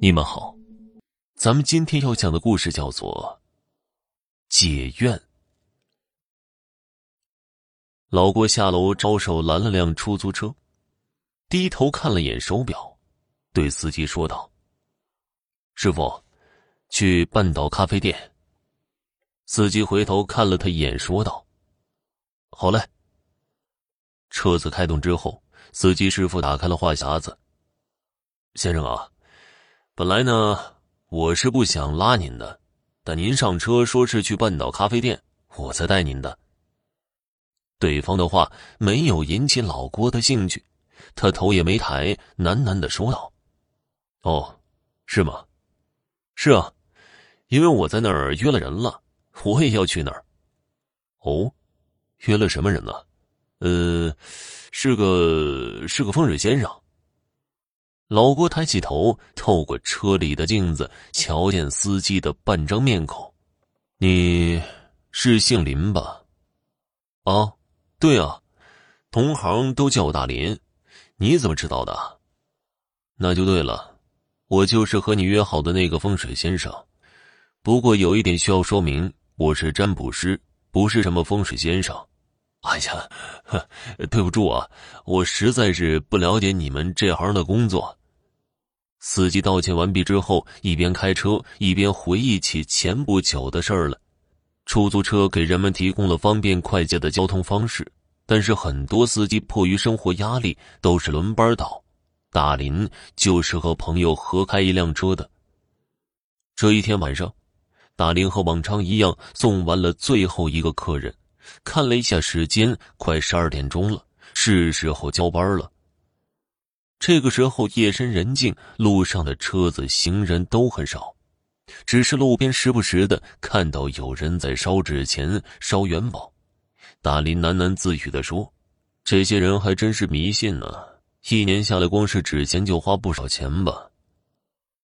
你们好，咱们今天要讲的故事叫做《解怨》。老郭下楼招手拦了辆出租车，低头看了眼手表，对司机说道：“师傅，去半岛咖啡店。”司机回头看了他一眼，说道：“好嘞。”车子开动之后，司机师傅打开了话匣子：“先生啊。”本来呢，我是不想拉您的，但您上车说是去半岛咖啡店，我才带您的。对方的话没有引起老郭的兴趣，他头也没抬，喃喃的说道：“哦，是吗？是啊，因为我在那儿约了人了，我也要去那儿。哦，约了什么人呢？呃，是个是个风水先生。”老郭抬起头，透过车里的镜子，瞧见司机的半张面孔。你是姓林吧？啊，对啊，同行都叫我大林。你怎么知道的？那就对了，我就是和你约好的那个风水先生。不过有一点需要说明，我是占卜师，不是什么风水先生。哎呀，对不住啊，我实在是不了解你们这行的工作。司机道歉完毕之后，一边开车一边回忆起前不久的事儿了。出租车给人们提供了方便快捷的交通方式，但是很多司机迫于生活压力都是轮班倒。大林就是和朋友合开一辆车的。这一天晚上，大林和往常一样送完了最后一个客人，看了一下时间，快十二点钟了，是时候交班了。这个时候夜深人静，路上的车子、行人都很少，只是路边时不时的看到有人在烧纸钱、烧元宝。大林喃喃自语的说：“这些人还真是迷信呢，一年下来光是纸钱就花不少钱吧。”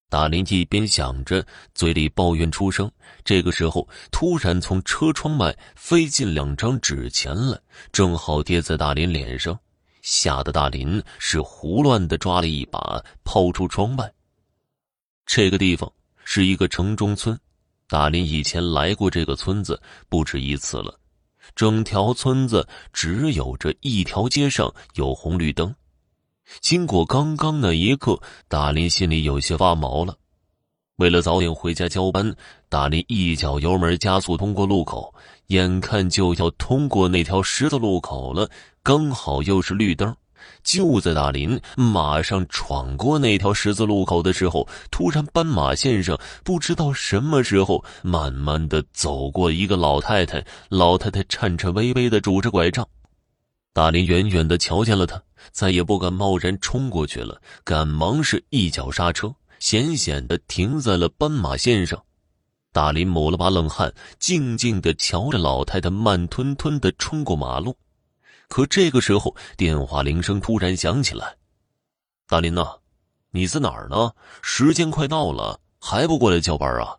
大林一边想着，嘴里抱怨出声。这个时候，突然从车窗外飞进两张纸钱来，正好跌在大林脸上。吓得大林是胡乱的抓了一把，抛出窗外。这个地方是一个城中村，大林以前来过这个村子不止一次了。整条村子只有这一条街上有红绿灯。经过刚刚那一刻，大林心里有些发毛了。为了早点回家交班，大林一脚油门加速通过路口。眼看就要通过那条十字路口了，刚好又是绿灯。就在大林马上闯过那条十字路口的时候，突然斑马线上不知道什么时候慢慢的走过一个老太太。老太太颤颤巍巍的拄着拐杖。大林远远的瞧见了她，再也不敢贸然冲过去了，赶忙是一脚刹车，险险的停在了斑马线上。大林抹了把冷汗，静静的瞧着老太太慢吞吞的冲过马路。可这个时候，电话铃声突然响起来：“大林呐，你在哪儿呢？时间快到了，还不过来交班啊？”“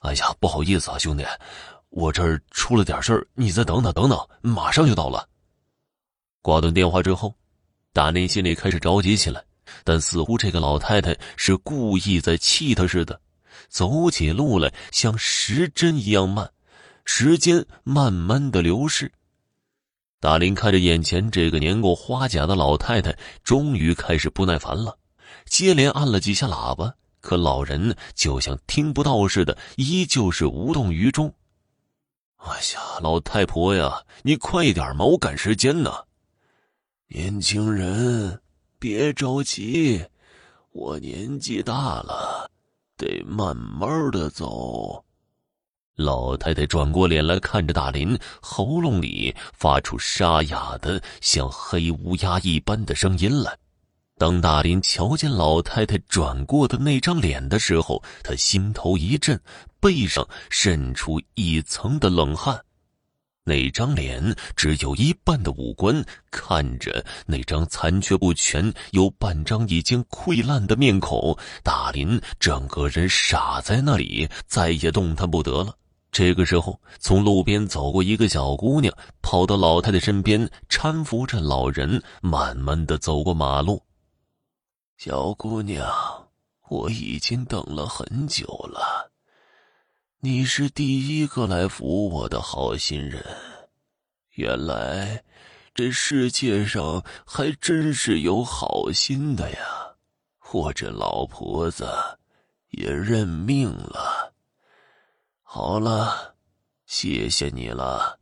哎呀，不好意思啊，兄弟，我这儿出了点事儿，你再等等，等等，马上就到了。”挂断电话之后，大林心里开始着急起来，但似乎这个老太太是故意在气他似的。走起路来像时针一样慢，时间慢慢的流逝。大林看着眼前这个年过花甲的老太太，终于开始不耐烦了，接连按了几下喇叭，可老人就像听不到似的，依旧是无动于衷。哎呀，老太婆呀，你快一点嘛，我赶时间呢。年轻人，别着急，我年纪大了。得慢慢的走。老太太转过脸来看着大林，喉咙里发出沙哑的像黑乌鸦一般的声音来。当大林瞧见老太太转过的那张脸的时候，他心头一震，背上渗出一层的冷汗。那张脸只有一半的五官，看着那张残缺不全、有半张已经溃烂的面孔，大林整个人傻在那里，再也动弹不得了。这个时候，从路边走过一个小姑娘，跑到老太太身边，搀扶着老人，慢慢的走过马路。小姑娘，我已经等了很久了。你是第一个来扶我的好心人。原来，这世界上还真是有好心的呀！我这老婆子也认命了。好了，谢谢你了。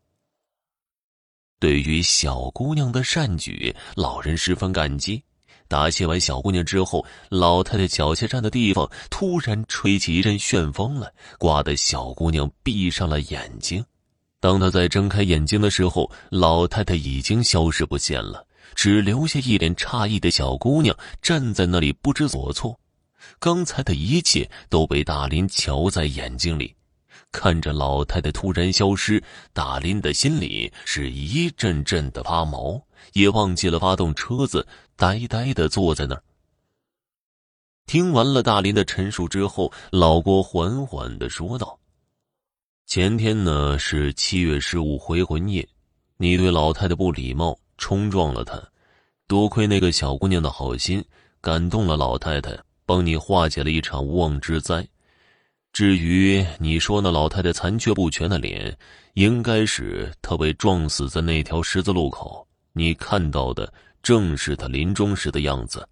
对于小姑娘的善举，老人十分感激。答谢完小姑娘之后，老太太脚下站的地方突然吹起一阵旋风来，刮得小姑娘闭上了眼睛。当她再睁开眼睛的时候，老太太已经消失不见了，只留下一脸诧异的小姑娘站在那里不知所措。刚才的一切都被大林瞧在眼睛里，看着老太太突然消失，大林的心里是一阵阵的发毛。也忘记了发动车子，呆呆的坐在那儿。听完了大林的陈述之后，老郭缓缓的说道：“前天呢是七月十五回魂夜，你对老太太不礼貌，冲撞了她，多亏那个小姑娘的好心，感动了老太太，帮你化解了一场无妄之灾。至于你说那老太太残缺不全的脸，应该是她被撞死在那条十字路口。”你看到的正是他临终时的样子。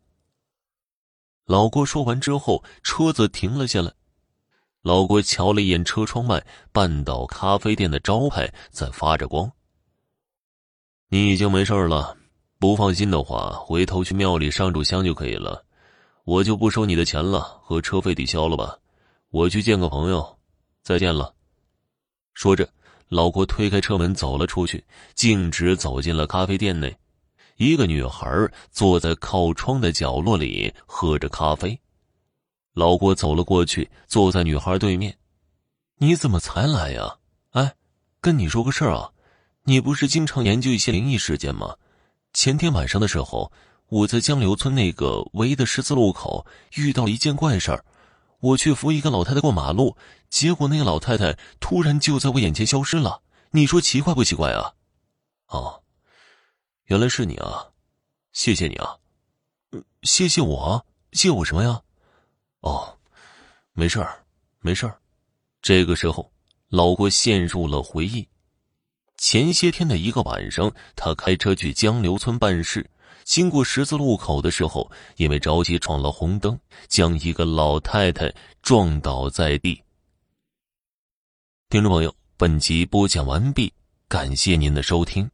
老郭说完之后，车子停了下来。老郭瞧了一眼车窗外，半岛咖啡店的招牌在发着光。你已经没事了，不放心的话，回头去庙里上炷香就可以了。我就不收你的钱了，和车费抵消了吧。我去见个朋友，再见了。说着。老郭推开车门走了出去，径直走进了咖啡店内。一个女孩坐在靠窗的角落里喝着咖啡。老郭走了过去，坐在女孩对面。“你怎么才来呀？哎，跟你说个事儿啊，你不是经常研究一些灵异事件吗？前天晚上的时候，我在江流村那个唯一的十字路口遇到了一件怪事儿。”我去扶一个老太太过马路，结果那个老太太突然就在我眼前消失了。你说奇怪不奇怪啊？哦，原来是你啊！谢谢你啊！谢谢我？谢我什么呀？哦，没事儿，没事儿。这个时候，老郭陷入了回忆。前些天的一个晚上，他开车去江流村办事。经过十字路口的时候，因为着急闯了红灯，将一个老太太撞倒在地。听众朋友，本集播讲完毕，感谢您的收听。